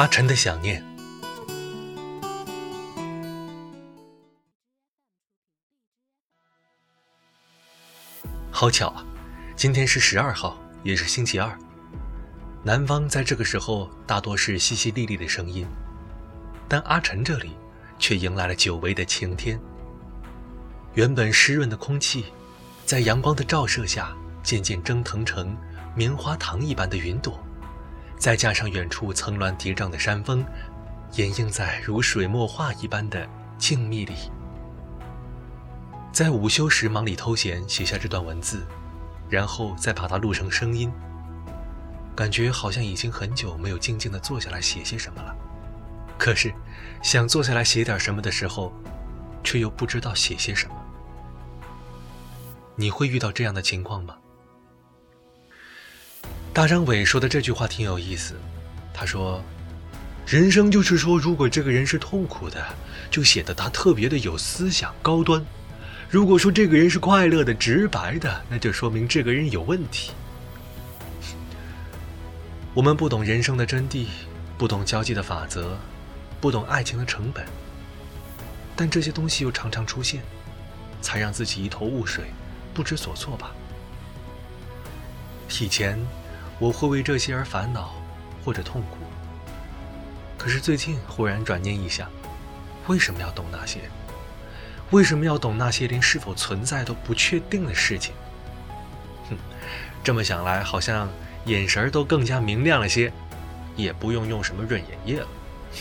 阿晨的想念。好巧啊，今天是十二号，也是星期二。南方在这个时候大多是淅淅沥沥的声音，但阿晨这里却迎来了久违的晴天。原本湿润的空气，在阳光的照射下渐渐蒸腾成棉花糖一般的云朵，再加上远处层峦叠嶂的山峰，掩映在如水墨画一般的静谧里。在午休时忙里偷闲写下这段文字，然后再把它录成声音。感觉好像已经很久没有静静地坐下来写些什么了，可是想坐下来写点什么的时候，却又不知道写些什么。你会遇到这样的情况吗？大张伟说的这句话挺有意思，他说：“人生就是说，如果这个人是痛苦的，就显得他特别的有思想、高端；如果说这个人是快乐的、直白的，那就说明这个人有问题。”我们不懂人生的真谛，不懂交际的法则，不懂爱情的成本，但这些东西又常常出现，才让自己一头雾水，不知所措吧。以前我会为这些而烦恼或者痛苦，可是最近忽然转念一想，为什么要懂那些？为什么要懂那些连是否存在都不确定的事情？哼，这么想来，好像……眼神都更加明亮了些，也不用用什么润眼液了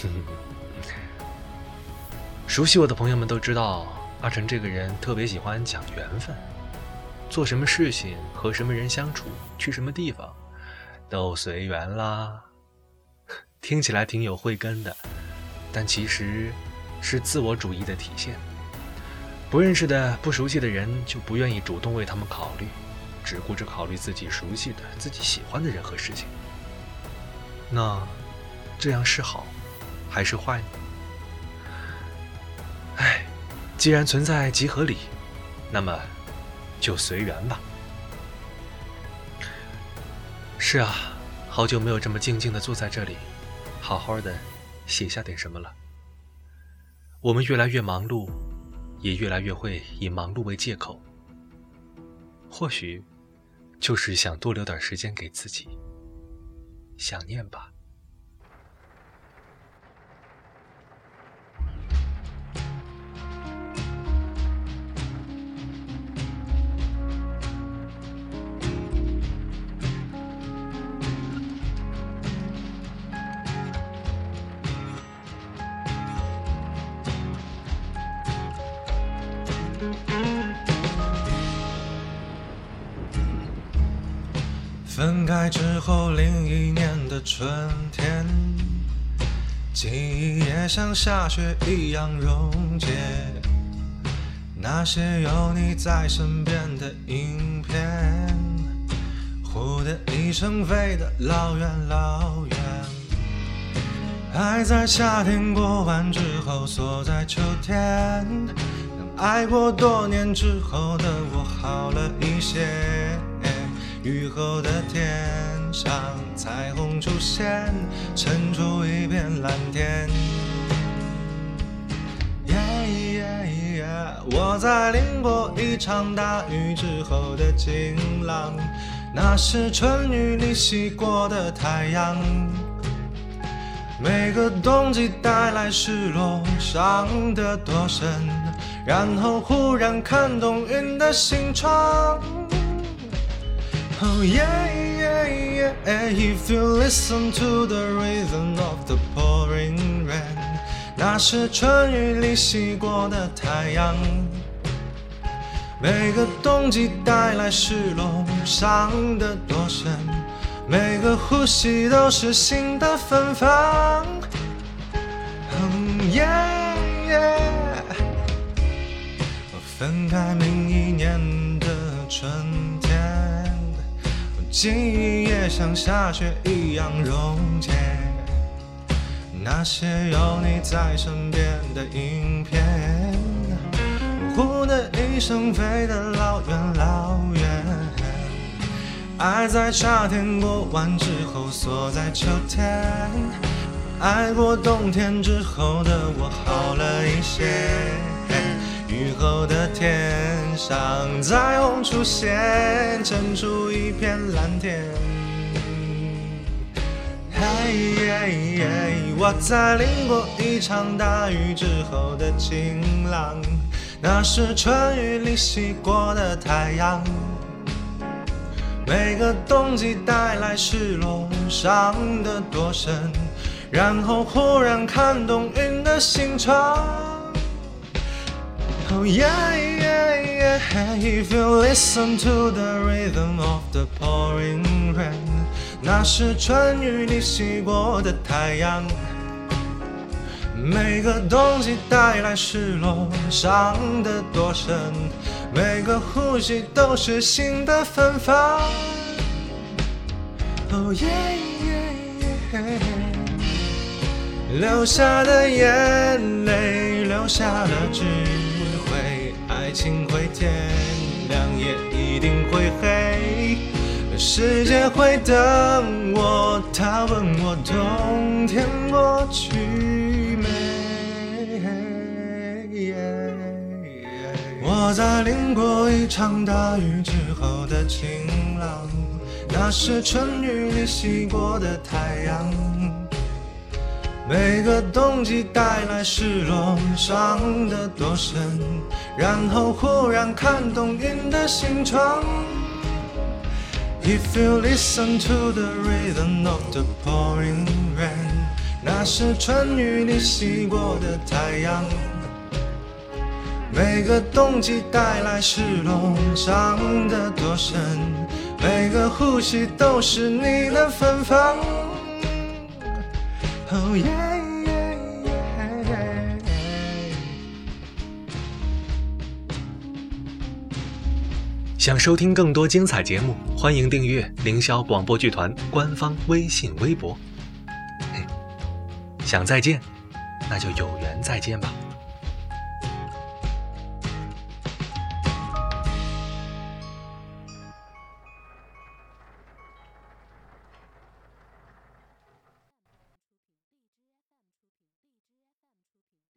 哼哼。熟悉我的朋友们都知道，阿晨这个人特别喜欢讲缘分，做什么事情、和什么人相处、去什么地方，都随缘啦。听起来挺有慧根的，但其实是自我主义的体现。不认识的、不熟悉的人，就不愿意主动为他们考虑。只顾着考虑自己熟悉的、自己喜欢的人和事情，那这样是好还是坏呢？哎，既然存在即合理，那么就随缘吧。是啊，好久没有这么静静的坐在这里，好好的写下点什么了。我们越来越忙碌，也越来越会以忙碌为借口，或许。就是想多留点时间给自己，想念吧。分开之后，另一年的春天，记忆也像下雪一样溶解。那些有你在身边的影片，忽的一声飞得老远老远。爱在夏天过完之后，锁在秋天。爱过多年之后的我，好了一些。雨后的天上，彩虹出现，衬出一片蓝天。我在淋过一场大雨之后的晴朗，那是春雨里洗过的太阳。每个冬季带来失落，伤得多深，然后忽然看懂云的形状。Oh yeah, yeah, yeah. If you listen to the rhythm of the pouring rain，那是春雨里洗过的太阳。每个冬季带来失落，伤得多深。每个呼吸都是新的芬芳。Oh yeah, yeah。分开明一年的春天。记忆也像下雪一样溶解，那些有你在身边的影片，呼的一声飞得老远老远。爱在夏天过完之后，锁在秋天。爱过冬天之后的我好了一些，雨后的天上彩虹出现，衬出一片蓝天。嘿，我在淋过一场大雨之后的晴朗，那是春雨里洗过的太阳。每个冬季带来失落，伤得多深，然后忽然看懂云的形状。Oh yeah yeah yeah, if you listen to the rhythm of the pouring rain，那是春雨里洗过的太阳。每个冬季带来失落，伤得多深，每个呼吸都是新的芬芳。哦耶耶耶，流下的眼泪，留下了智慧，爱情会天亮，也一定会黑，世界会等我，他问我冬天过去。我在淋过一场大雨之后的晴朗，那是春雨里洗过的太阳。每个冬季带来失落，伤得多深，然后忽然看懂云的形状。If you listen to the rhythm of the pouring rain，那是春雨里洗过的太阳。每个冬季带来失落，伤得多深，每个呼吸都是你的芬芳。Oh yeah。想收听更多精彩节目，欢迎订阅凌霄广播剧团官方微信微博。嘿，想再见，那就有缘再见吧。